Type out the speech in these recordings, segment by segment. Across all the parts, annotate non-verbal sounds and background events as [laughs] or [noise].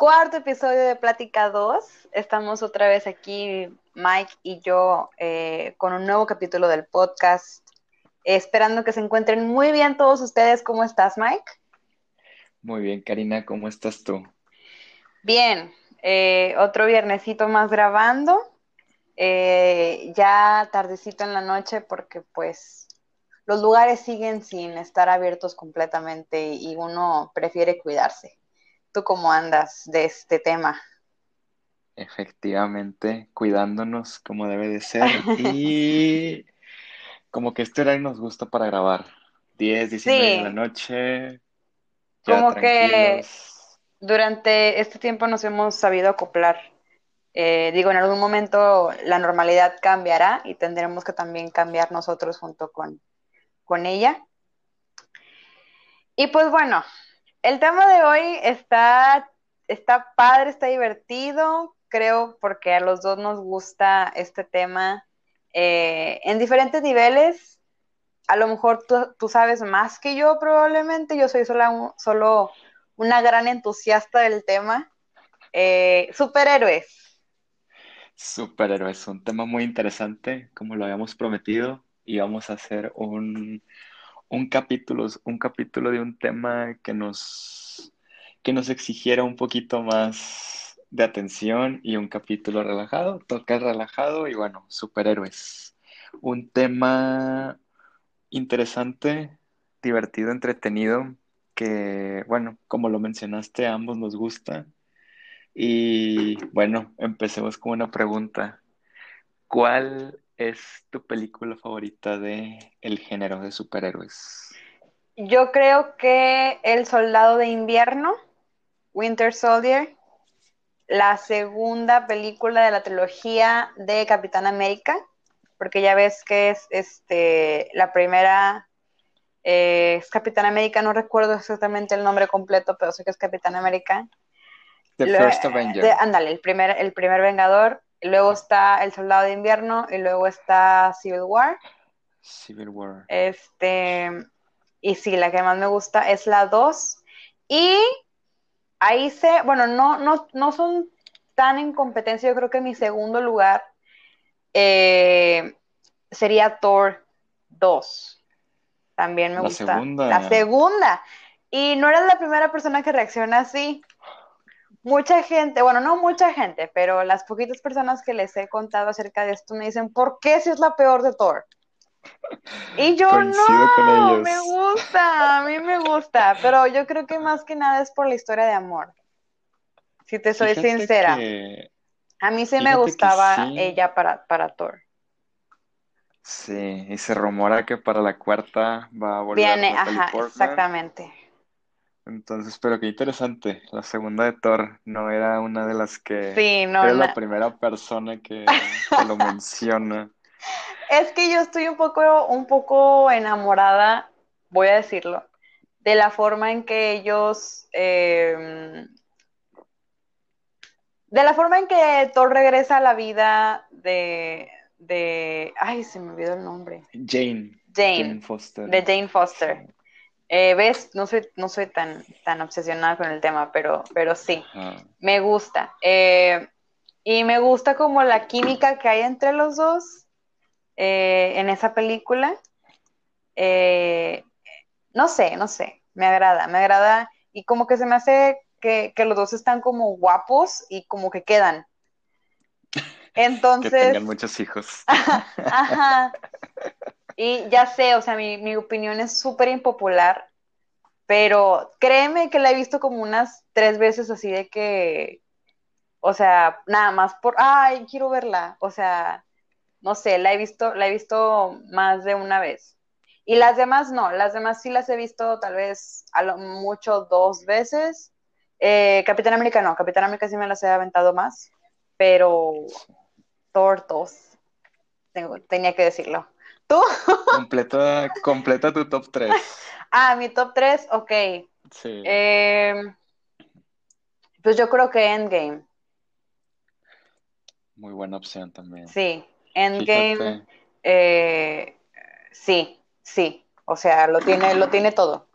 cuarto episodio de Plática 2. Estamos otra vez aquí, Mike y yo, eh, con un nuevo capítulo del podcast. esperando que se encuentren muy bien todos ustedes. ¿Cómo estás, Mike? Muy bien, Karina, ¿cómo estás tú? Bien, eh, otro viernesito más grabando. Eh, ya tardecito en la noche porque pues los lugares siguen sin estar abiertos completamente y uno prefiere cuidarse. ¿Tú cómo andas de este tema? Efectivamente, cuidándonos como debe de ser [laughs] y como que este horario nos gusta para grabar. 10, 19 de la noche. como que durante este tiempo nos hemos sabido acoplar. Eh, digo, en algún momento la normalidad cambiará y tendremos que también cambiar nosotros junto con, con ella. Y pues bueno, el tema de hoy está, está padre, está divertido, creo, porque a los dos nos gusta este tema eh, en diferentes niveles. A lo mejor tú, sabes más que yo probablemente, yo soy solo, solo una gran entusiasta del tema. Eh, superhéroes. Superhéroes, un tema muy interesante, como lo habíamos prometido, y vamos a hacer un, un capítulo, un capítulo de un tema que nos, que nos exigiera un poquito más de atención y un capítulo relajado, toca relajado y bueno, superhéroes. Un tema interesante, divertido, entretenido, que bueno, como lo mencionaste, a ambos nos gusta. Y bueno, empecemos con una pregunta. ¿Cuál es tu película favorita de el género de superhéroes? Yo creo que El Soldado de Invierno, Winter Soldier, la segunda película de la trilogía de Capitán América, porque ya ves que es este la primera eh, es Capitán América, no recuerdo exactamente el nombre completo, pero sé que es Capitán América. The First Avenger. ándale, el primer, el primer Vengador luego está El Soldado de Invierno y luego está Civil War. Civil War. Este, y sí, la que más me gusta es la 2. Y ahí se, bueno, no, no, no son tan en competencia, yo creo que mi segundo lugar eh, sería Thor 2. También me gusta. Segunda. La segunda. Y no eres la primera persona que reacciona así mucha gente, bueno, no mucha gente, pero las poquitas personas que les he contado acerca de esto me dicen, ¿por qué si es la peor de Thor? Y yo no, me gusta, a mí me gusta, pero yo creo que más que nada es por la historia de amor. Si te soy sincera. A mí sí me gustaba ella para, para Thor. Sí, y se rumora que para la cuarta va a volver Viene, ajá, exactamente. Entonces, pero qué interesante. La segunda de Thor no era una de las que sí, no, era la primera persona que, [laughs] lo menciona. Es que yo estoy un poco, un poco enamorada, voy a decirlo, de la forma en que ellos em, de la forma en que Thor regresa a la vida de, de ay, se me olvidó el nombre. Jane. Jane, Foster. De Jane Foster. Eh, ¿Ves? No soy, no soy tan, tan obsesionada con el tema, pero, pero sí, me gusta. Eh, y me gusta como la química que hay entre los dos eh, en esa película. no sé, no sé, me agrada, me agrada. Y como que se me hace que, que los dos están como guapos y como que quedan. Entonces. [laughs] Que tengan muchos hijos. [laughs] Ajá. Y ya sé, o sea, mi, opinión es súper impopular, pero créeme que la he visto como unas tres veces así de que, o sea, nada más por, ay, quiero verla, o sea, no sé, la he visto, la he visto más de una vez. Y las demás no, las demás sí las he visto tal vez a lo mucho dos veces. Eh, Capitán América no, Capitán América sí me las he aventado más, pero tortos, tenía que decirlo. ¿Tú? Completa, completa tu top 3. [laughs] Ah, mi top 3, ok. Sí. Em, pues yo creo que Endgame. Muy buena opción también. Sí, Endgame. Eh, sí, sí. O sea, lo tiene, lo tiene todo.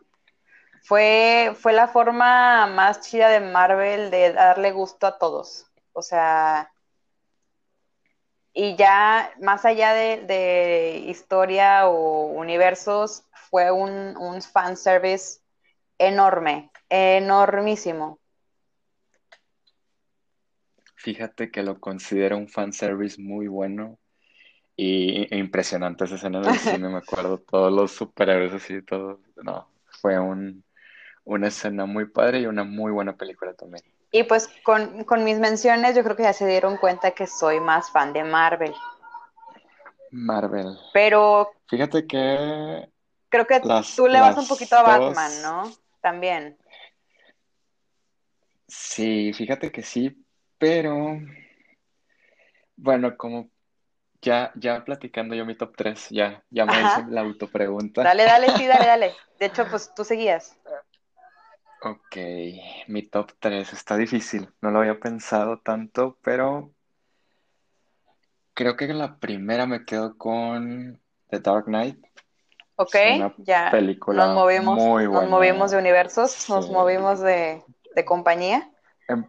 fue, fue la forma más chida de Marvel de darle gusto a todos. O sea, y ya más allá de, historia o universos, fue un, un fanservice enorme, enormísimo. Fíjate que lo considero un fanservice muy bueno y e impresionante esa escena del [laughs] cine, me acuerdo, todos los superhéroes así, todo, no, fue un, una escena muy padre y una muy buena película también. Y pues con, mis menciones yo creo que ya se dieron cuenta que soy más fan de Marvel. Marvel. Pero... Fíjate que... Creo que tú le vas un poquito a Batman, ¿no? También. Sí, fíjate que sí, pero... Bueno, como ya, ya platicando yo mi top 3, ya, ya me hice la autopregunta. Dale, dale, sí, dale, dale. [laughs] De hecho, pues tú seguías. Ok, mi top 3 está difícil, no lo había pensado tanto, pero creo que la primera me quedo con The Dark Knight. Ok, ya película nos movimos, muy buena. nos movimos de universos, nos movimos de, compañía. Em,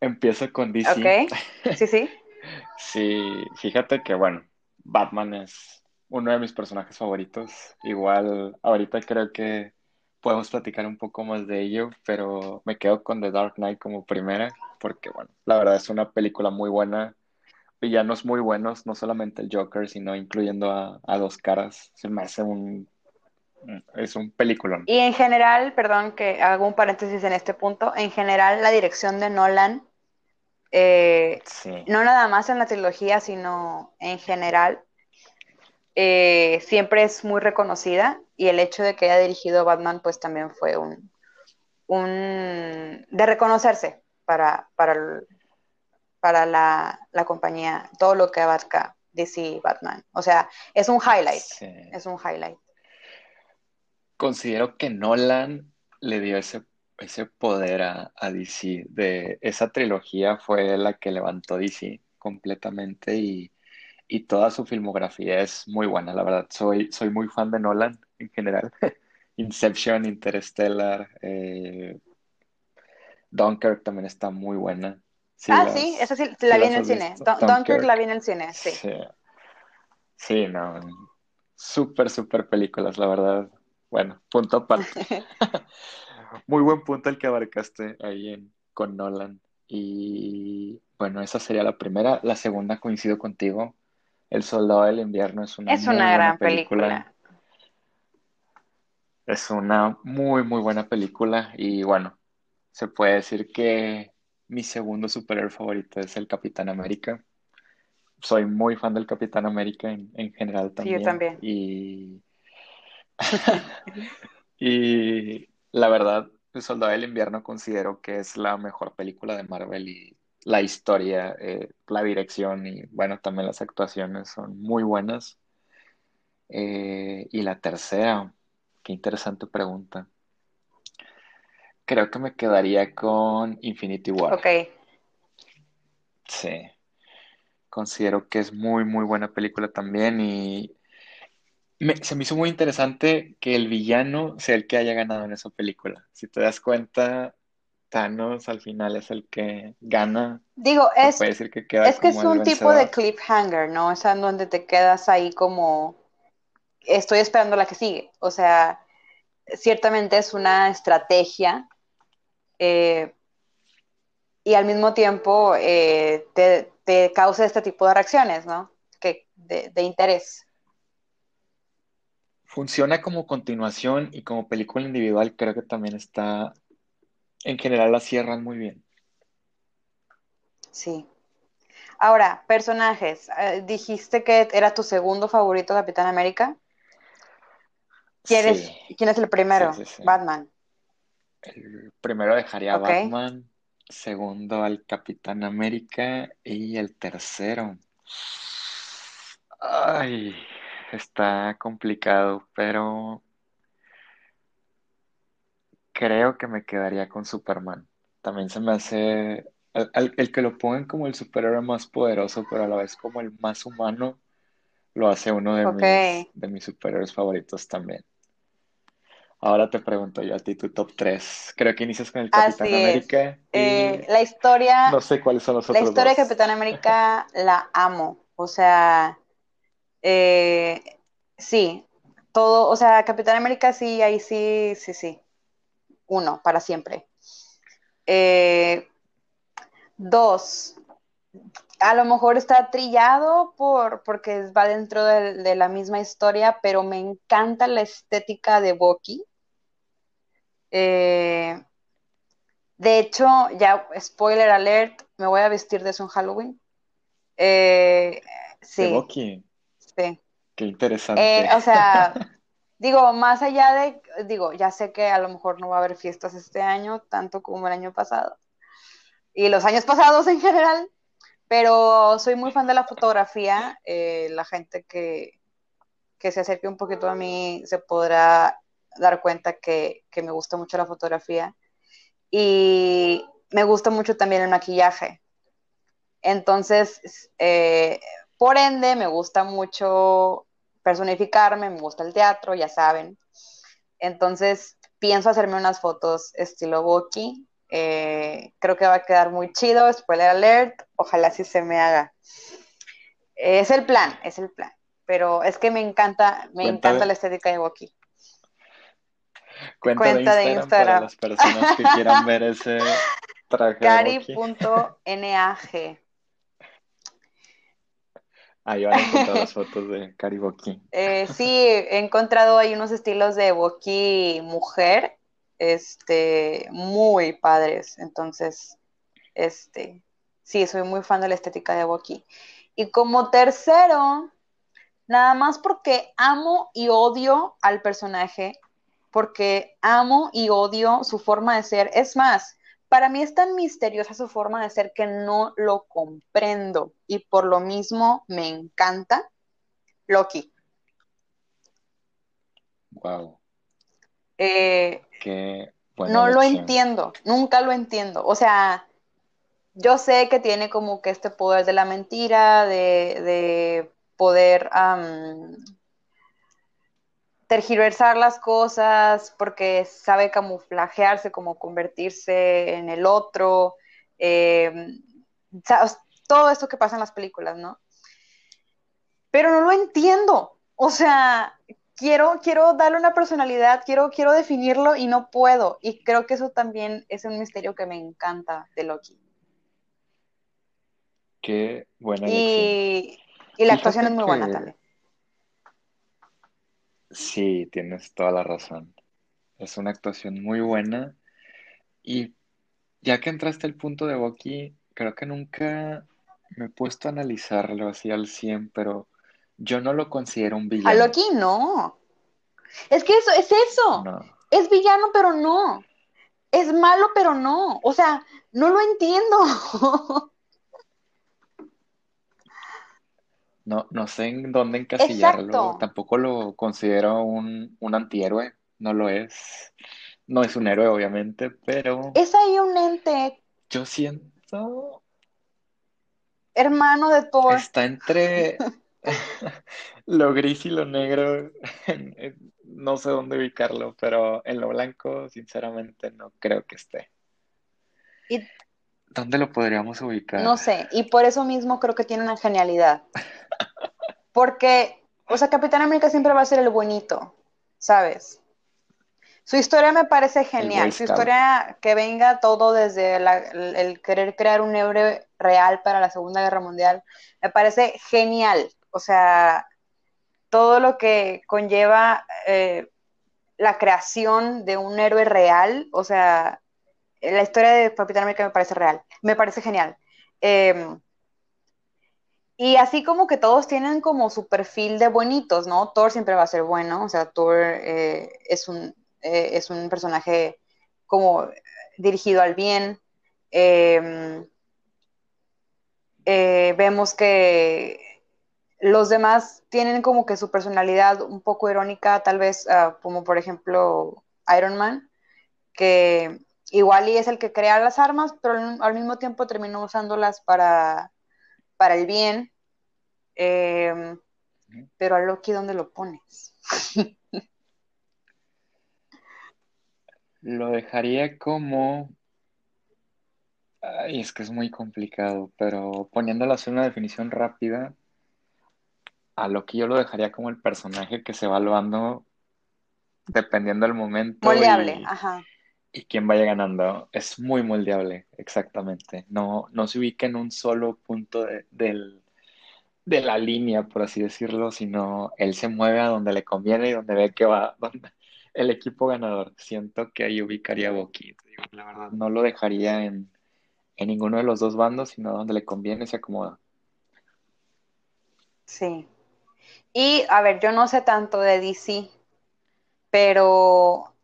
empiezo con DC. Ok, sí, sí. [laughs] sí, fíjate que bueno, Batman es uno de mis personajes favoritos. Igual ahorita creo que podemos platicar un poco más de ello, pero me quedo con The Dark Knight como primera, porque bueno, la verdad es una película muy buena, villanos muy buenos, no solamente el Joker, sino incluyendo a, Dos Caras, se me hace un... Es un peliculón. Y en general, perdón que hago un paréntesis en este punto, en general la dirección de Nolan, eh, no nada más en la trilogía, sino en general, eh, siempre es muy reconocida y el hecho de que haya dirigido Batman pues también fue un, un de reconocerse para, para, para la, compañía, todo lo que abarca DC Batman. O sea, es un highlight, es un highlight. Considero que Nolan le dio ese, ese poder a, a DC, de esa trilogía fue la que levantó DC completamente y y toda su filmografía es muy buena, la verdad. Soy, soy muy fan de Nolan en general. [laughs] Inception, Interstellar, eh, Dunkirk también está muy buena. ah, sí, esa sí la vi en el cine. Dunkirk, la vi en el cine, sí. Sí, no. Súper, súper películas, la verdad. Bueno, punto aparte. [laughs] [laughs] muy buen punto el que abarcaste ahí en, con Nolan. Y bueno, esa sería la primera. La segunda coincido contigo. El Soldado del Invierno es una, es una gran película. Es una muy, muy buena película y bueno, se puede decir que mi segundo superhéroe favorito es el Capitán América. Soy muy fan del Capitán América en, general también. Sí, yo también. Y... [laughs] [laughs] y la verdad, El Soldado del Invierno considero que es la mejor película de Marvel y la historia, eh, la dirección y bueno, también las actuaciones son muy buenas. Eh, y la tercera, qué interesante pregunta. Creo que me quedaría con Infinity War. Ok. Sí. Considero que es muy, muy buena película también y se me hizo muy interesante que el villano sea el que haya ganado en esa película. Si te das cuenta, Thanos al final es el que gana. Digo, es, que, es que es un tipo de cliffhanger, ¿no? O sea, en donde te quedas ahí como, estoy esperando la que sigue. O sea, ciertamente es una estrategia eh, y al mismo tiempo eh, te, causa este tipo de reacciones, ¿no? Que, de, de interés. Funciona como continuación y como película individual, creo que también está en general la cierran muy bien. Sí. Ahora, personajes. Eh, dijiste que era tu segundo favorito Capitán América. ¿Quién, es, ¿quién es el primero? Batman. El primero dejaría a Batman, segundo al Capitán América y el tercero. Ay, está complicado, pero creo que me quedaría con Superman. También se me hace el, que lo pongan como el superhéroe más poderoso, pero a la vez como el más humano, lo hace uno de, mis, de mis superhéroes favoritos también. Ahora te pregunto yo a ti tu top 3. Creo que inicias con el Capitán América. Eh, la historia. No sé cuáles son los otros. La historia de Capitán América [laughs] la amo. O sea, eh, sí, todo, o sea, Capitán América sí, ahí sí, sí, sí. Uno, para siempre. Eh, dos, a lo mejor está trillado por, porque va dentro de, la misma historia, pero me encanta la estética de Bucky. Eh, de hecho, ya, spoiler alert, me voy a vestir de eso en Halloween. Eh, sí. De Bucky. Sí. Qué interesante. Eh, o sea, [laughs] digo, más allá de, digo, ya sé que a lo mejor no va a haber fiestas este año, tanto como el año pasado, y los años pasados en general, pero soy muy fan de la fotografía. Eh, la gente que, se acerque un poquito a mí se podrá dar cuenta que, me gusta mucho la fotografía. Y me gusta mucho también el maquillaje. Entonces, eh, por ende, me gusta mucho personificarme, me gusta el teatro, ya saben. Entonces, pienso hacerme unas fotos estilo Boki eh, creo que va a quedar muy chido, spoiler alert, ojalá sí se me haga. Es el plan, es el plan. Pero es que me encanta, me encanta la estética de Woki. Cuenta, de, Instagram para las personas que quieran ver ese traje. Cari.nag. Ahí van a encontrar las [laughs] fotos de Cari Boki. Eh, sí, he encontrado ahí unos estilos de Boki mujer este, muy padres. Entonces, este, sí, soy muy fan de la estética de Boki. Y como tercero, nada más porque amo y odio al personaje, porque amo y odio su forma de ser. Es más, para mí es tan misteriosa su forma de ser que no lo comprendo y por lo mismo me encanta Loki. Wow. Eh, no lo entiendo, nunca lo entiendo. O sea, yo sé que tiene como que este poder de la mentira, de, poder tergiversar las cosas, porque sabe camuflajearse, como convertirse en el otro. Em, todo esto que pasa en las películas, ¿no? Pero no lo entiendo. O sea, quiero, quiero darle una personalidad, quiero, quiero definirlo y no puedo. Y creo que eso también es un misterio que me encanta de Loki. Qué buena y, y la actuación es muy buena también. Sí, tienes toda la razón. Es una actuación muy buena. Y ya que entraste al punto de Loki, creo que nunca me he puesto a analizarlo así al 100, pero yo no lo considero un villano. A Loki no. Es que eso es eso. Es villano, pero no. Es malo, pero no. O sea, no lo entiendo. [laughs] no, no sé en dónde encasillarlo. Tampoco lo considero un, un antihéroe. No lo es. No es un héroe, obviamente, pero. Es ahí un ente. Yo siento. Hermano de Thor. Está entre. [laughs] lo gris y lo negro, no sé dónde ubicarlo, pero en lo blanco, sinceramente, no creo que esté. ¿Dónde lo podríamos ubicar? No sé, y por eso mismo creo que tiene una genialidad. Porque, o sea, Capitán América siempre va a ser el buenito, ¿sabes? Su historia me parece genial. Su historia que venga todo desde el, querer crear un héroe real para la Segunda Guerra Mundial, me parece genial. O sea, todo lo que conlleva eh, la creación de un héroe real, o sea, la historia de Capitán América me parece real, me parece genial. Em, y así como que todos tienen como su perfil de buenitos, ¿no? Thor siempre va a ser bueno, o sea, Thor eh, es, un, eh, es un personaje como dirigido al bien. Em, vemos que los demás tienen como que su personalidad un poco irónica, tal vez ah, como por ejemplo Iron Man, que igual y es el que crea las armas, pero al mismo tiempo terminó usándolas para, para el bien. Em, pero a Loki, ¿dónde lo pones? [laughs] Lo dejaría como... Ay, es que es muy complicado, pero poniéndolo así una definición rápida, a lo que yo lo dejaría como el personaje que se va evaluando dependiendo del momento. Moldeable, y, ajá. Y quién vaya ganando. Es muy moldeable, exactamente. No, no se ubica en un solo punto de, del, de la línea, por así decirlo, sino él se mueve a donde le conviene y donde ve que va [laughs] donde, el equipo ganador. Siento que ahí ubicaría a Boqui. La verdad, no lo dejaría en, en ninguno de los dos bandos, sino donde le conviene se acomoda. Sí. Y a ver, yo no sé tanto de DC, pero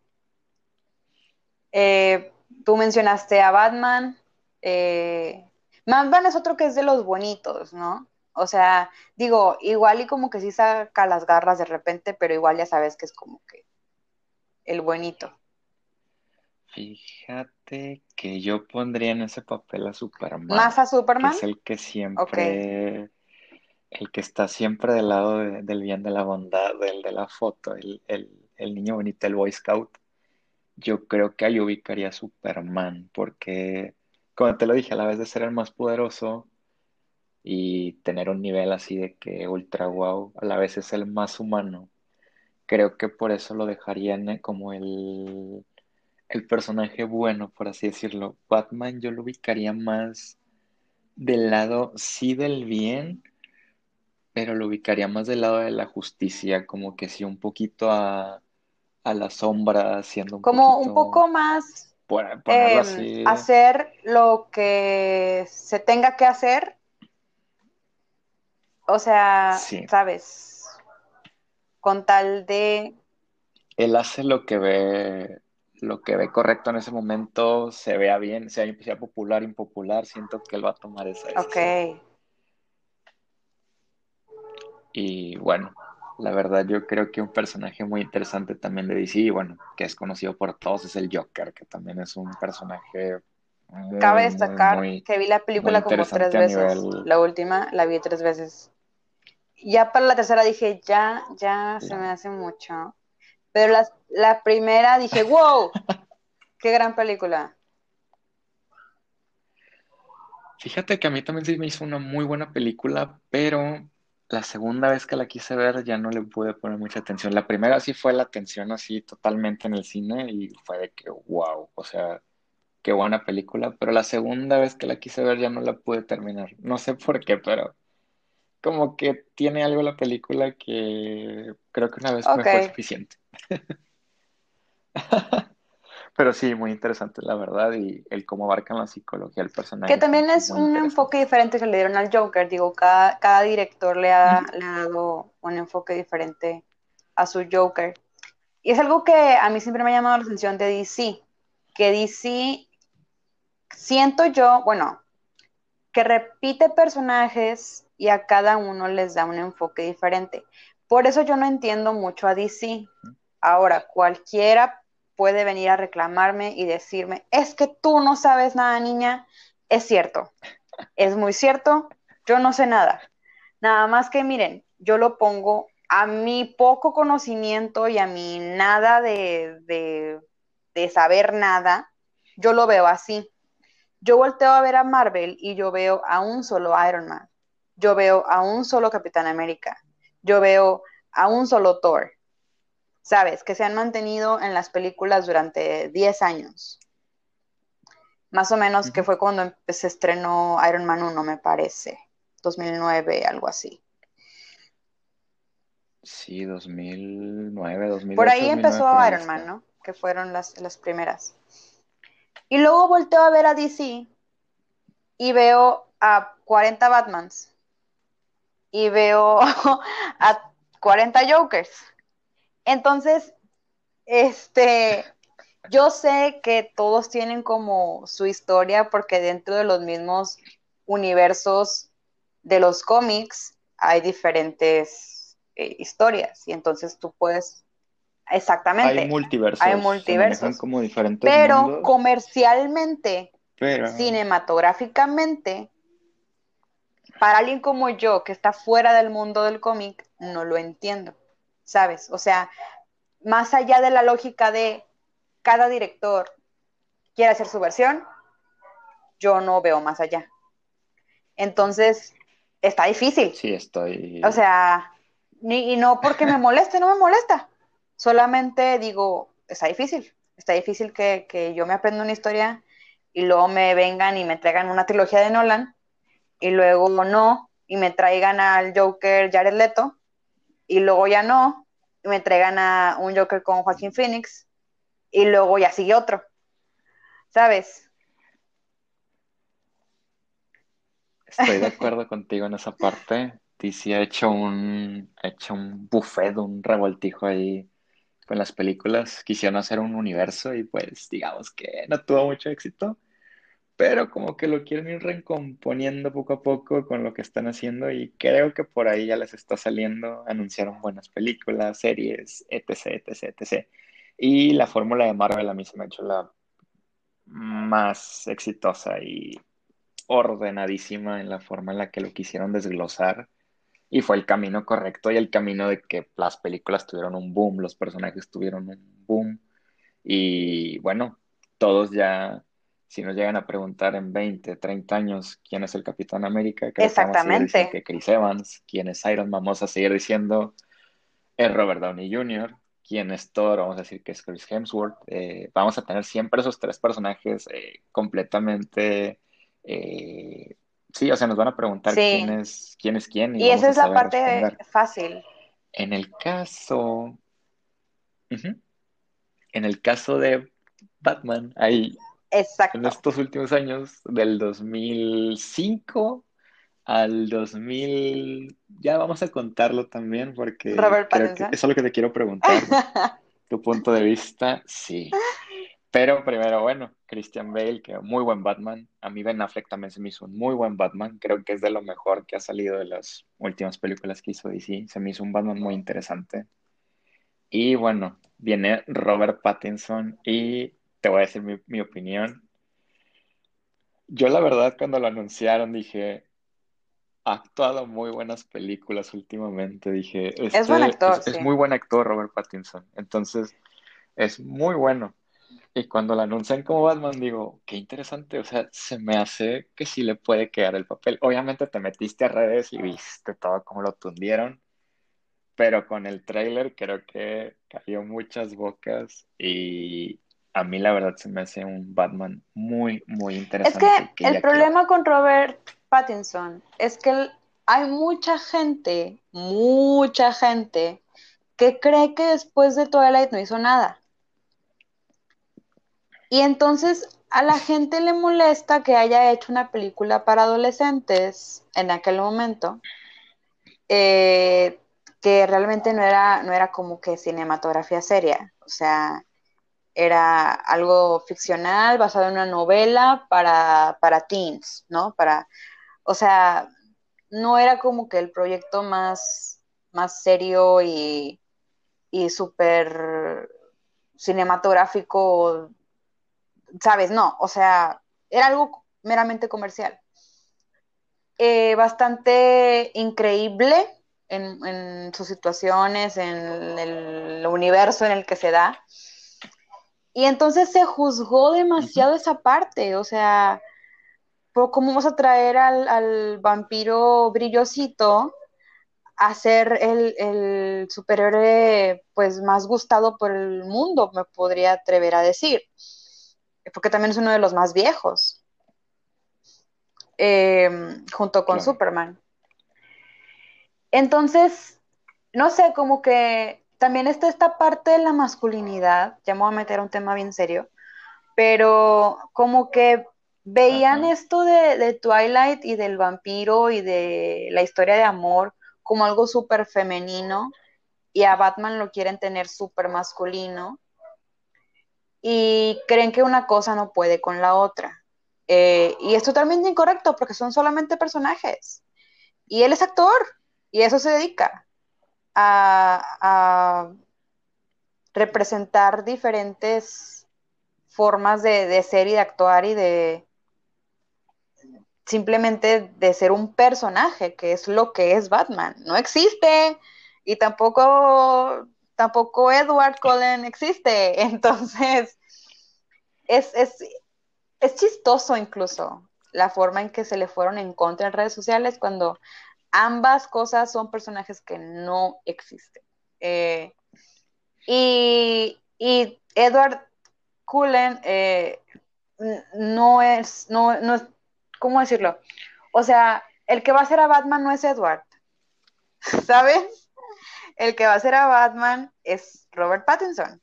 eh, tú mencionaste a Batman. Eh, Batman es otro que es de los bonitos, ¿no? O sea, digo, igual y como que sí saca las garras de repente, pero igual ya sabes que es como que el buenito. Fíjate que yo pondría en ese papel a Superman. ¿Más a Que Superman? es el que siempre, el que está siempre del lado de- del bien, de la bondad, del de la foto, el, el, el niño bonito, el Boy Scout. Yo creo que ahí ubicaría a Superman, porque, como te lo dije, a la vez de ser el más poderoso y tener un nivel así de que ultra wow, a la vez es el más humano. Creo que por eso lo dejarían eh, como el, el personaje bueno, por así decirlo. Batman yo lo ubicaría más del lado, sí, del bien, pero lo ubicaría más del lado de la justicia, como que sí, un poquito a, a la sombra, siendo un Como un poco más por- em, así, hacer lo que se tenga que hacer, o sea, sí. sabes, con tal de, Él hace lo que ve, lo que ve correcto en ese momento, se vea bien, sea, sea popular, impopular, siento que él va a tomar esa ok, decisión. Y bueno, la verdad yo creo que un personaje muy interesante también de DC, y bueno, que es conocido por todos, es el Joker, que también es un personaje cabe muy, muy, destacar muy, que vi la película como tres veces, nivel... la última la vi tres veces. Ya para la tercera dije, ya, ya se me hace mucho. Pero la, la primera dije, [laughs] wow, qué gran película. Fíjate que a mí también sí me hizo una muy buena película, pero la segunda vez que la quise ver ya no le pude poner mucha atención. La primera sí fue la atención así totalmente en el cine y fue de que wow, o sea, qué buena película, pero la segunda vez que la quise ver ya no la pude terminar. No sé por qué, pero como que tiene algo la película que creo que una vez me Ok, fue suficiente. [laughs] Pero sí, muy interesante la verdad y el cómo abarcan la psicología del que personaje también son es un enfoque diferente que le dieron al Joker. Digo, cada, cada director le ha, le ha dado un enfoque diferente a su Joker. Y es algo que a mí siempre me ha llamado la atención de DC, que DC, siento yo, bueno, que repite personajes y a cada uno les da un enfoque diferente. Por eso yo no entiendo mucho a DC. Ahora, cualquiera puede venir a reclamarme y decirme, es que tú no sabes nada, niña. Es cierto, es muy cierto, yo no sé nada. Nada más que miren, yo lo pongo a mi poco conocimiento y a mi nada de, de, saber nada, yo lo veo así. Yo volteo a ver a Marvel y yo veo a un solo Iron Man. Yo veo a un solo Capitán América. Yo veo a un solo Thor. ¿Sabes? Que se han mantenido en las películas durante 10 años. Más o menos que Ujú. fue cuando se estrenó Iron Man 1, me parece. 2009, algo así. Sí, 2009, Por 2008, ahí 2009, empezó por Iron Man. ¿no? Que fueron las, las primeras. Y luego volteo a ver a DC y veo a 40 Batmans y veo [laughs] a 40 Jokers. Entonces, este, yo sé que todos tienen como su historia porque dentro de los mismos universos de los cómics hay diferentes eh, historias y entonces tú puedes, Hay exactamente, hay multiversos, manejan multiversos, como diferentes pero mundos, comercialmente, pero cinematográficamente, para alguien como yo que está fuera del mundo del cómic, no lo entiendo, ¿sabes? O sea, más allá de la lógica de cada director quiere hacer su versión, yo no veo más allá. Entonces, está difícil. Sí, estoy. O sea, ni, y no porque me moleste, no me molesta. Solamente digo, está difícil. Está difícil que, que yo me aprenda una historia y luego me vengan y me traigan una trilogía de Nolan y luego no y me traigan al Joker Jared Leto y luego ya no me traigan a un Joker con Joaquín Phoenix y luego ya sigue otro. ¿Sabes? Estoy de acuerdo contigo en esa parte. DC ha hecho un, ha hecho un buffet, un revoltijo ahí con las películas. Quisieron hacer un universo y pues digamos que no tuvo mucho éxito, pero como que lo quieren ir recomponiendo poco a poco con lo que están haciendo y creo que por ahí ya les está saliendo. Anunciaron buenas películas, series, etc, etc, etc. Y la fórmula de Marvel a mí se me ha hecho la más exitosa y ordenadísima en la forma en la que lo quisieron desglosar. Y fue el camino correcto y el camino de que las películas tuvieron un boom, los personajes tuvieron un boom. Y bueno, todos ya, si nos llegan a preguntar en 20, 30 años quién es el Capitán América, creo Exactamente. que vamos a que Chris Evans, quién es Iron Man, vamos a seguir diciendo es Robert Downey Jr., quién es Thor, vamos a decir que es Chris Hemsworth. Eh, vamos a tener siempre esos tres personajes eh, completamente eh, sí, o sea, nos van a preguntar quién es quién. Es quién y, esa es la parte fácil. En el caso, en el caso de Batman, ahí, en estos últimos años, del 2005 al 2000, ya vamos a contarlo también porque creo que eso es lo que te quiero preguntar. [laughs] tu punto de vista, sí. Pero primero, bueno, Christian Bale, que muy buen Batman. A mí Ben Affleck también se me hizo un muy buen Batman. Creo que es de lo mejor que ha salido de las últimas películas que hizo DC. Se me hizo un Batman muy interesante. Y bueno, viene Robert Pattinson y te voy a decir mi, opinión. Yo la verdad cuando lo anunciaron dije, ha actuado muy buenas películas últimamente. Dije, es buen este actor. es muy buen actor Robert Pattinson. Entonces, es muy bueno. Y cuando la anuncian como Batman, digo, qué interesante, o sea, se me hace que sí le puede quedar el papel. Obviamente te metiste a redes y viste todo como lo tundieron, pero con el trailer creo que cayó muchas bocas y a mí la verdad se me hace un Batman muy, muy interesante. Es que, el problema con Robert Pattinson es que hay mucha gente, mucha gente, que cree que después de Twilight no hizo nada. Y entonces a la gente le molesta que haya hecho una película para adolescentes en aquel momento, eh, que realmente no era, no era como que cinematografía seria, o sea, era algo ficcional basado en una novela para, para teens, ¿no? Para, o sea, no era como que el proyecto más, más serio y, y súper cinematográfico ¿sabes? No, o sea, era algo meramente comercial. Eh, bastante increíble en, sus situaciones, en el universo en el que se da. Y entonces se juzgó demasiado esa parte, o sea, ¿cómo vamos a traer al, vampiro brillosito a ser el, el superhéroe pues más gustado por el mundo, me podría atrever a decir? porque también es uno de los más viejos, em, junto con Superman. Entonces, no sé, como que también está esta parte de la masculinidad, ya me voy a meter a un tema bien serio, pero como que veían esto de, de, Twilight y del vampiro y de la historia de amor como algo súper femenino y a Batman lo quieren tener súper masculino y creen que una cosa no puede con la otra. Eh, y es totalmente incorrecto porque son solamente personajes. Y él es actor y eso se dedica a, representar diferentes formas de, ser y de actuar y de simplemente de ser un personaje, que es lo que es Batman. No existe y tampoco tampoco Edward Cullen existe. [laughs] Entonces, es, es, es chistoso incluso la forma en que se le fueron en contra en redes sociales cuando ambas cosas son personajes que no existen. Eh, y, Edward Cullen eh, no es, no, no es, ¿cómo decirlo? O sea, el que va a ser a Batman no es Edward, [laughs] ¿sabes? El que va a ser a Batman es Robert Pattinson.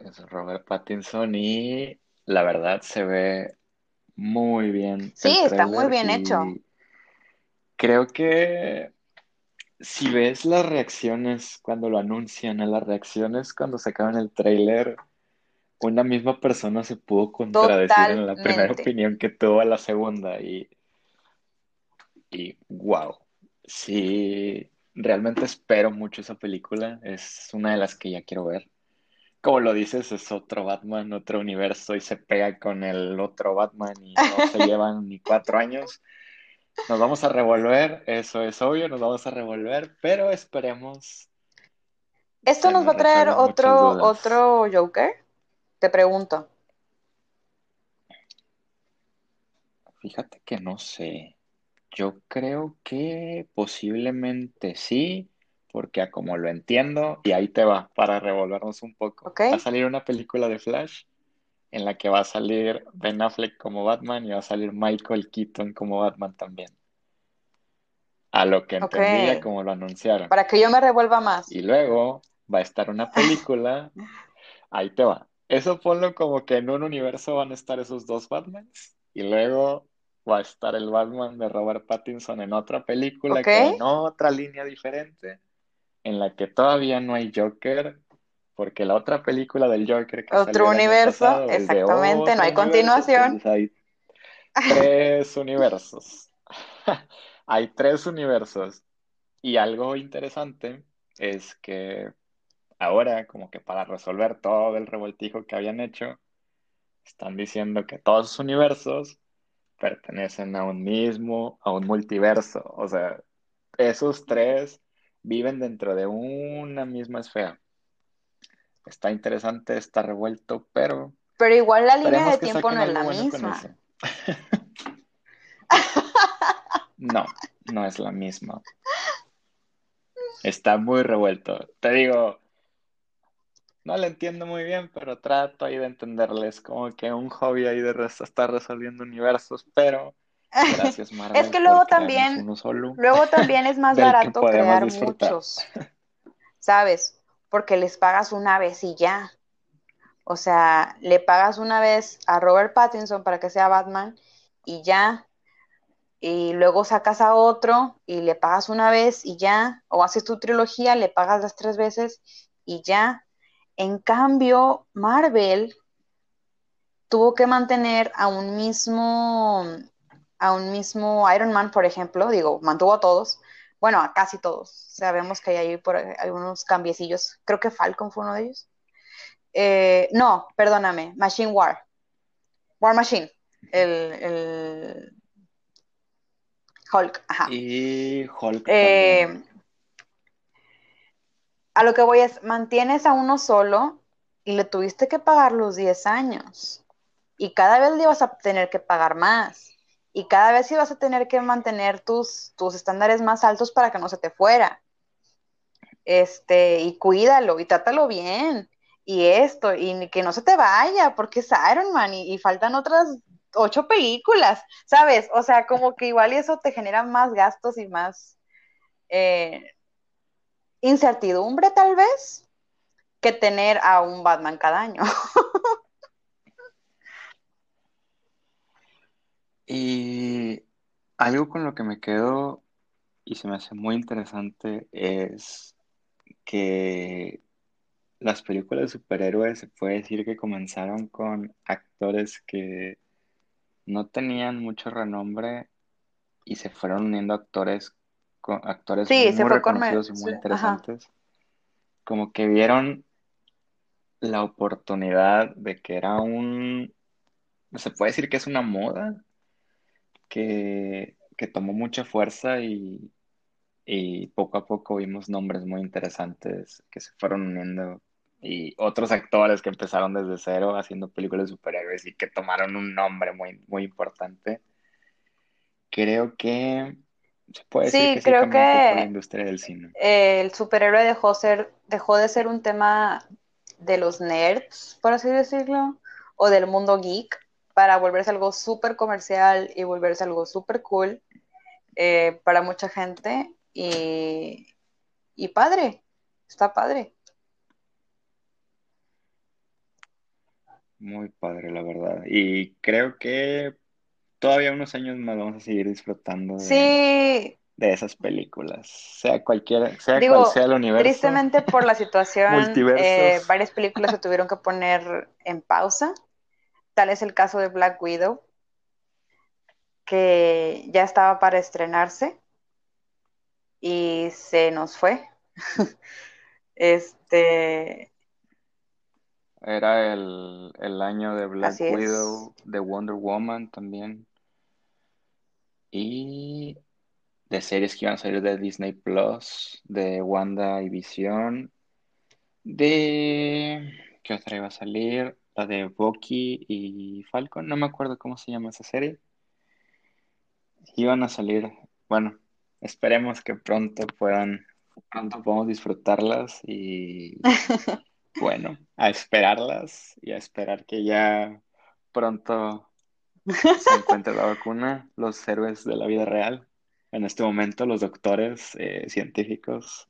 Es Robert Pattinson y la verdad se ve muy bien. Sí, está muy bien hecho. Creo que si ves las reacciones cuando lo anuncian, a las reacciones cuando sacaban el tráiler, una misma persona se pudo contradecir en la primera opinión que tuvo a la segunda y, y wow, sí, realmente espero mucho esa película, es una de las que ya quiero ver como lo dices, es otro Batman, otro universo y se pega con el otro Batman y no se [laughs] llevan ni cuatro años. Nos vamos a revolver, eso es obvio, nos vamos a revolver, pero esperemos. ¿Esto nos va a traer otro, otro Joker? Te pregunto. Fíjate que no sé. Yo creo que posiblemente sí, porque a como lo entiendo, y ahí te va, para revolvernos un poco, va a salir una película de Flash en la que va a salir Ben Affleck como Batman y va a salir Michael Keaton como Batman también. A lo que entendía como lo anunciaron. Para que yo me revuelva más. Y luego va a estar una película, [laughs] ahí te va. Eso ponlo como que en un universo van a estar esos dos Batmans y luego va a estar el Batman de Robert Pattinson en otra película con otra línea diferente en la que todavía no hay Joker, porque la otra película del Joker que otro universo, exactamente, no hay continuación. Hay tres universos. [laughs] hay tres universos. Y algo interesante es que ahora, como que para resolver todo el revoltijo que habían hecho, están diciendo que todos los universos pertenecen a un mismo, a un multiverso. O sea, esos tres viven dentro de una misma esfera. Está interesante, está revuelto, pero... Pero igual la línea de tiempo no es la misma. [laughs] no, no es la misma. Está muy revuelto. Te digo, no lo entiendo muy bien, pero trato ahí de entenderles como que un hobby ahí de estar resolviendo universos, pero Gracias, [laughs] es que luego también, luego también es más [laughs] barato crear muchos, ¿sabes? Porque les pagas una vez y ya. O sea, le pagas una vez a Robert Pattinson para que sea Batman y ya. Y luego sacas a otro y le pagas una vez y ya. O haces tu trilogía, le pagas las tres veces y ya. En cambio, Marvel tuvo que mantener a un mismo a un mismo Iron Man, por ejemplo, digo, mantuvo a todos, bueno, a casi todos. Sabemos que hay ahí por algunos cambiecillos. Creo que Falcon fue uno de ellos. Eh, no, perdóname, Machine War. War Machine. El, Hulk, ajá. Y Hulk. Eh, a lo que voy es, mantienes a uno solo y le tuviste que pagar los 10 años. Y cada vez le ibas a tener que pagar más y cada vez ibas a tener que mantener tus, tus estándares más altos para que no se te fuera. Este, y cuídalo y trátalo bien. Y esto, y que no se te vaya, porque es Iron Man y, faltan otras ocho películas, ¿sabes? O sea, como que igual eso te genera más gastos y más eh, incertidumbre tal vez que tener a un Batman cada año. [laughs] Y algo con lo que me quedo y se me hace muy interesante es que las películas de superhéroes se puede decir que comenzaron con actores que no tenían mucho renombre y se fueron uniendo actores con actores muy reconocidos y muy interesantes. Como que vieron la oportunidad de que era un, se puede decir que es una moda que, tomó mucha fuerza y, poco a poco vimos nombres muy interesantes que se fueron uniendo y otros actores que empezaron desde cero haciendo películas de superhéroes y que tomaron un nombre muy, muy importante. Creo que se puede decir Sí, que creo poco la que industria del cine. el superhéroe dejó ser, dejó de ser un tema de los nerds, por así decirlo, o del mundo geek, para volverse algo súper comercial y volverse algo súper cool eh, para mucha gente. Y, y padre, está padre. Muy padre, la verdad. Y creo que todavía unos años más vamos a seguir disfrutando de, Sí, de esas películas, sea cualquiera, sea cual sea el universo, tristemente por la [laughs] situación, eh, varias películas se tuvieron que poner en pausa. Tal es el caso de Black Widow, que ya estaba para estrenarse y se nos fue. [laughs] Este, Era el, el año de Black así es. Widow, de Wonder Woman también, y de series que iban a salir de Disney Plus, de Wanda y Visión, de... ¿Qué otra iba a salir? La de Bucky y Falcon, no me acuerdo cómo se llama esa serie. Iban a salir, bueno, esperemos que pronto puedan, pronto podamos disfrutarlas y [laughs] bueno, a esperarlas y a esperar que ya pronto se encuentre la vacuna, los héroes de la vida real. En este momento, los doctores eh, científicos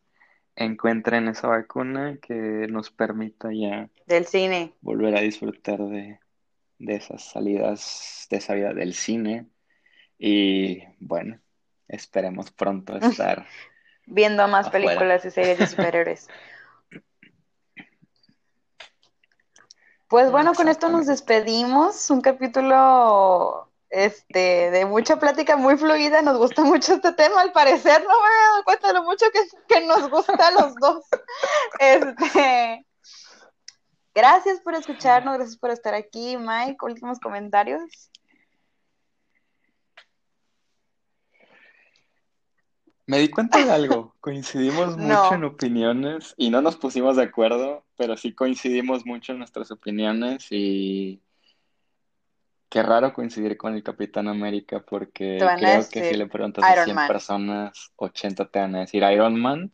encuentren esa vacuna que nos permita ya Del cine. volver a disfrutar de, de esas salidas, de esa vida del cine. Y bueno, esperemos pronto estar [laughs] Viendo más afuera. películas y series de superhéroes. [laughs] Pues bueno, con esto nos despedimos. Un capítulo este, de mucha plática muy fluida. Nos gusta [laughs] mucho este tema, al parecer. No me he dado cuenta de lo mucho que, que nos gusta a los dos. [laughs] Este, gracias por escucharnos, gracias por estar aquí, Mike. Últimos comentarios. Me di cuenta de algo, coincidimos [laughs] mucho en opiniones y no nos pusimos de acuerdo, pero sí coincidimos mucho en nuestras opiniones y qué raro coincidir con el Capitán América te porque van a creo que si decir le preguntas a Iron 100 Man. personas, 80 te van a decir Iron Man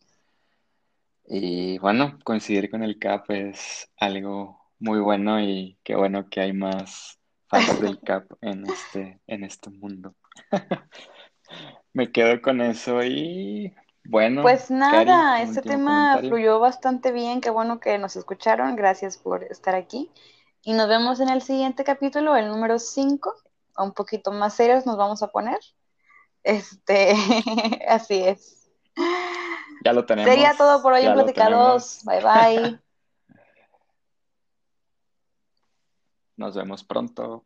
y bueno, coincidir con el Cap es algo muy bueno y qué bueno que hay más fans del [laughs] Cap en este, en este mundo. [laughs] Me quedo con eso y bueno, Pues Cari, nada, este último tema comentario. fluyó bastante bien, qué bueno que nos escucharon, gracias por estar aquí. Y nos vemos en el siguiente capítulo, el número 5, un poquito más serios nos vamos a poner. Este, [laughs] así es. Ya lo Sería todo tenemos, por hoy en Platicados. tenemos. Bye bye. [laughs] Nos vemos pronto.